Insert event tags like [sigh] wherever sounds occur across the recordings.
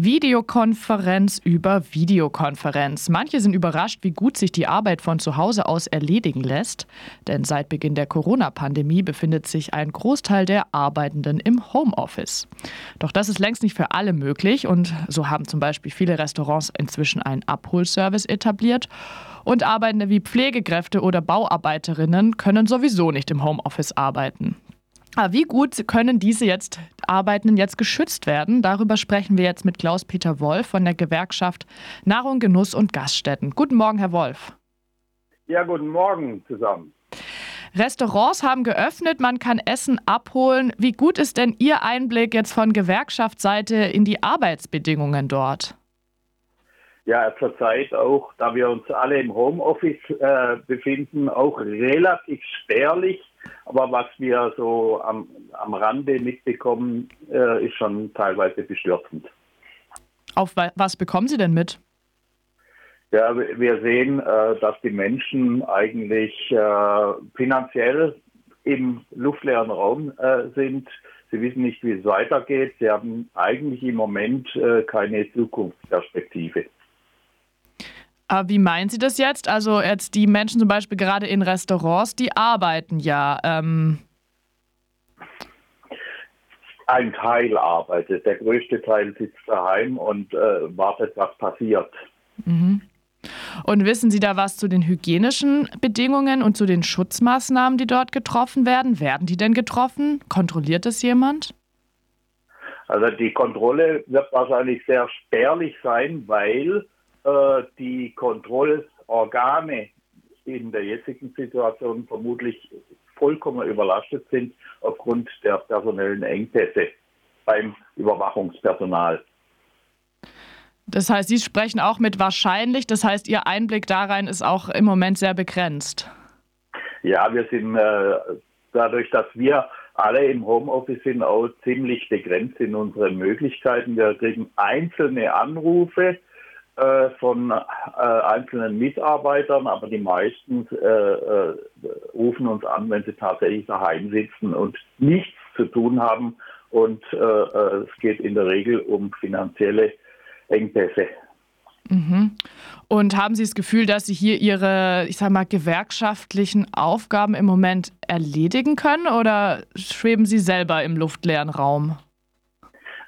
Videokonferenz über Videokonferenz. Manche sind überrascht, wie gut sich die Arbeit von zu Hause aus erledigen lässt. Denn seit Beginn der Corona-Pandemie befindet sich ein Großteil der Arbeitenden im Homeoffice. Doch das ist längst nicht für alle möglich und so haben zum Beispiel viele Restaurants inzwischen einen Abholservice etabliert. Und Arbeitende wie Pflegekräfte oder Bauarbeiterinnen können sowieso nicht im Homeoffice arbeiten. Aber wie gut können diese jetzt Arbeitenden jetzt geschützt werden? Darüber sprechen wir jetzt mit Klaus-Peter Wolf von der Gewerkschaft Nahrung, Genuss und Gaststätten. Guten Morgen, Herr Wolf. Ja, guten Morgen zusammen. Restaurants haben geöffnet, man kann Essen abholen. Wie gut ist denn Ihr Einblick jetzt von Gewerkschaftsseite in die Arbeitsbedingungen dort? Ja, zurzeit auch, da wir uns alle im Homeoffice äh, befinden, auch relativ spärlich aber was wir so am, am Rande mitbekommen, äh, ist schon teilweise bestürzend. Auf was bekommen Sie denn mit? Ja, wir sehen, äh, dass die Menschen eigentlich äh, finanziell im luftleeren Raum äh, sind. Sie wissen nicht, wie es weitergeht. Sie haben eigentlich im Moment äh, keine Zukunftsperspektive. Aber wie meinen Sie das jetzt? Also jetzt die Menschen zum Beispiel gerade in Restaurants, die arbeiten ja. Ähm ein Teil arbeitet, der größte Teil sitzt daheim und äh, wartet, was passiert. Mhm. Und wissen Sie da was zu den hygienischen Bedingungen und zu den Schutzmaßnahmen, die dort getroffen werden? Werden die denn getroffen? Kontrolliert es jemand? Also die Kontrolle wird wahrscheinlich sehr spärlich sein, weil äh, die Kontrollorgane in der jetzigen Situation vermutlich vollkommen überlastet sind aufgrund der personellen Engpässe beim Überwachungspersonal. Das heißt, Sie sprechen auch mit wahrscheinlich, das heißt, Ihr Einblick da rein ist auch im Moment sehr begrenzt. Ja, wir sind äh, dadurch, dass wir alle im Homeoffice sind, auch ziemlich begrenzt in unseren Möglichkeiten. Wir kriegen einzelne Anrufe äh, von äh, einzelnen Mitarbeitern, aber die meisten äh, äh, rufen uns an, wenn sie tatsächlich daheim sitzen und nichts zu tun haben. Und es geht in der Regel um finanzielle Engpässe. Mhm. Und haben Sie das Gefühl, dass Sie hier Ihre, ich sag mal, gewerkschaftlichen Aufgaben im Moment erledigen können oder schweben Sie selber im luftleeren Raum?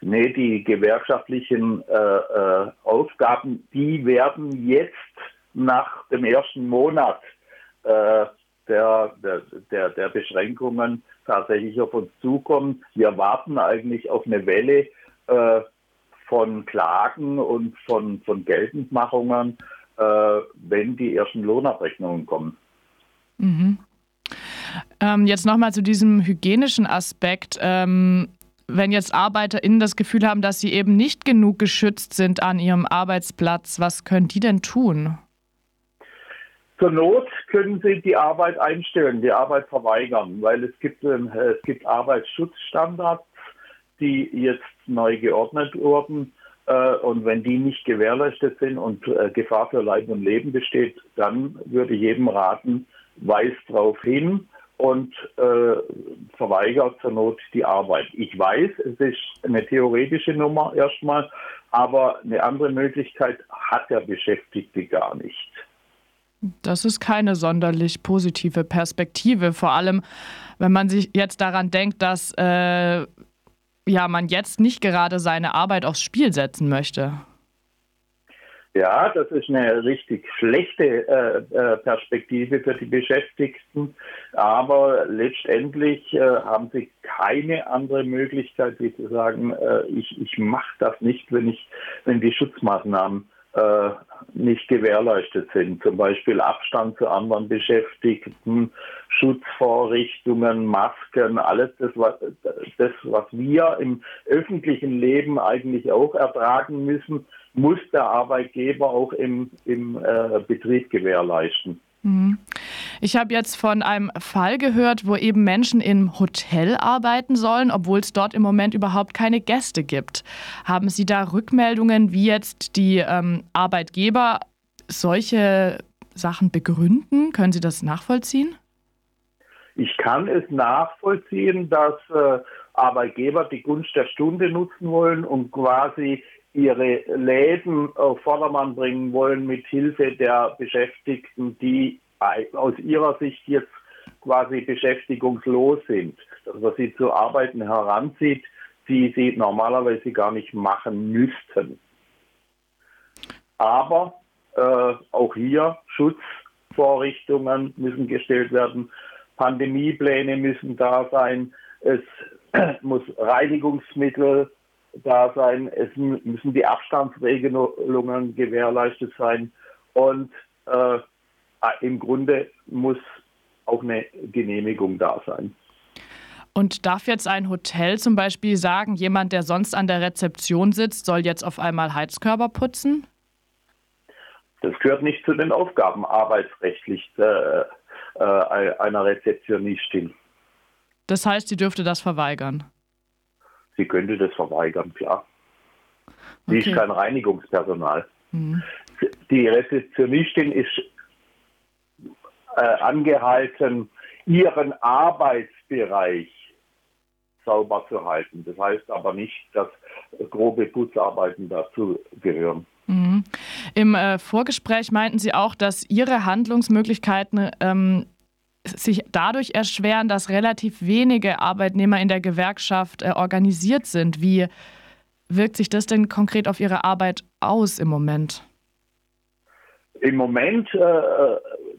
Nee, die gewerkschaftlichen äh, äh, Aufgaben, die werden jetzt nach dem ersten Monat äh, der, der, der Beschränkungen tatsächlich auf uns zukommen. Wir warten eigentlich auf eine Welle äh, von Klagen und von, von Geltendmachungen, äh, wenn die ersten Lohnabrechnungen kommen. Mhm. Ähm, jetzt nochmal zu diesem hygienischen Aspekt. Ähm, wenn jetzt ArbeiterInnen das Gefühl haben, dass sie eben nicht genug geschützt sind an ihrem Arbeitsplatz, was können die denn tun? Zur Not können sie die Arbeit einstellen, die Arbeit verweigern, weil es gibt, äh, es gibt Arbeitsschutzstandards, die jetzt neu geordnet wurden. Äh, und wenn die nicht gewährleistet sind und äh, Gefahr für Leib und Leben besteht, dann würde ich jedem raten, weist darauf hin und äh, verweigert zur Not die Arbeit. Ich weiß, es ist eine theoretische Nummer erstmal, aber eine andere Möglichkeit hat der Beschäftigte gar nicht. Das ist keine sonderlich positive Perspektive, vor allem wenn man sich jetzt daran denkt, dass äh, ja, man jetzt nicht gerade seine Arbeit aufs Spiel setzen möchte. Ja, das ist eine richtig schlechte äh, äh, Perspektive für die Beschäftigten. Aber letztendlich äh, haben sie keine andere Möglichkeit, wie zu sagen, äh, ich, ich mache das nicht, wenn ich, wenn die Schutzmaßnahmen äh, nicht gewährleistet sind. Zum Beispiel Abstand zu anderen Beschäftigten, Schutzvorrichtungen, Masken, alles das, was, das, was wir im öffentlichen Leben eigentlich auch ertragen müssen, muss der Arbeitgeber auch im, im äh, Betrieb gewährleisten. Mhm. Ich habe jetzt von einem Fall gehört, wo eben Menschen im Hotel arbeiten sollen, obwohl es dort im Moment überhaupt keine Gäste gibt. Haben Sie da Rückmeldungen, wie jetzt die ähm, Arbeitgeber solche Sachen begründen? Können Sie das nachvollziehen? Ich kann es nachvollziehen, dass äh, Arbeitgeber die Gunst der Stunde nutzen wollen und quasi ihre Läden auf Vordermann bringen wollen mit Hilfe der Beschäftigten, die aus ihrer Sicht jetzt quasi beschäftigungslos sind, dass man sie zu Arbeiten heranzieht, die sie normalerweise gar nicht machen müssten. Aber äh, auch hier Schutzvorrichtungen müssen gestellt werden, Pandemiepläne müssen da sein, es [clears throat] muss Reinigungsmittel da sein, es müssen die Abstandsregelungen gewährleistet sein und äh, im Grunde muss auch eine Genehmigung da sein. Und darf jetzt ein Hotel zum Beispiel sagen, jemand, der sonst an der Rezeption sitzt, soll jetzt auf einmal Heizkörper putzen? Das gehört nicht zu den Aufgaben arbeitsrechtlich äh, äh, einer Rezeptionistin. Das heißt, sie dürfte das verweigern? Sie könnte das verweigern, klar. Sie okay. ist kein Reinigungspersonal. Mhm. Die Rezeptionistin ist äh, angehalten, ihren Arbeitsbereich sauber zu halten. Das heißt aber nicht, dass grobe Putzarbeiten dazu gehören. Mhm. Im äh, Vorgespräch meinten Sie auch, dass Ihre Handlungsmöglichkeiten ähm, sich dadurch erschweren, dass relativ wenige Arbeitnehmer in der Gewerkschaft äh, organisiert sind. Wie wirkt sich das denn konkret auf Ihre Arbeit aus im Moment? Im Moment äh,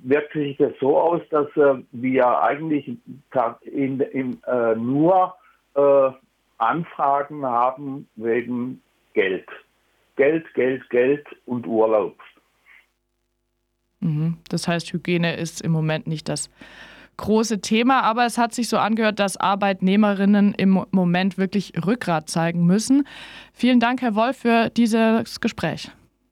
wirkt sich das so aus, dass äh, wir eigentlich in, in, äh, nur äh, Anfragen haben wegen Geld. Geld, Geld, Geld und Urlaub. Mhm. Das heißt, Hygiene ist im Moment nicht das große Thema, aber es hat sich so angehört, dass Arbeitnehmerinnen im Moment wirklich Rückgrat zeigen müssen. Vielen Dank, Herr Wolf, für dieses Gespräch.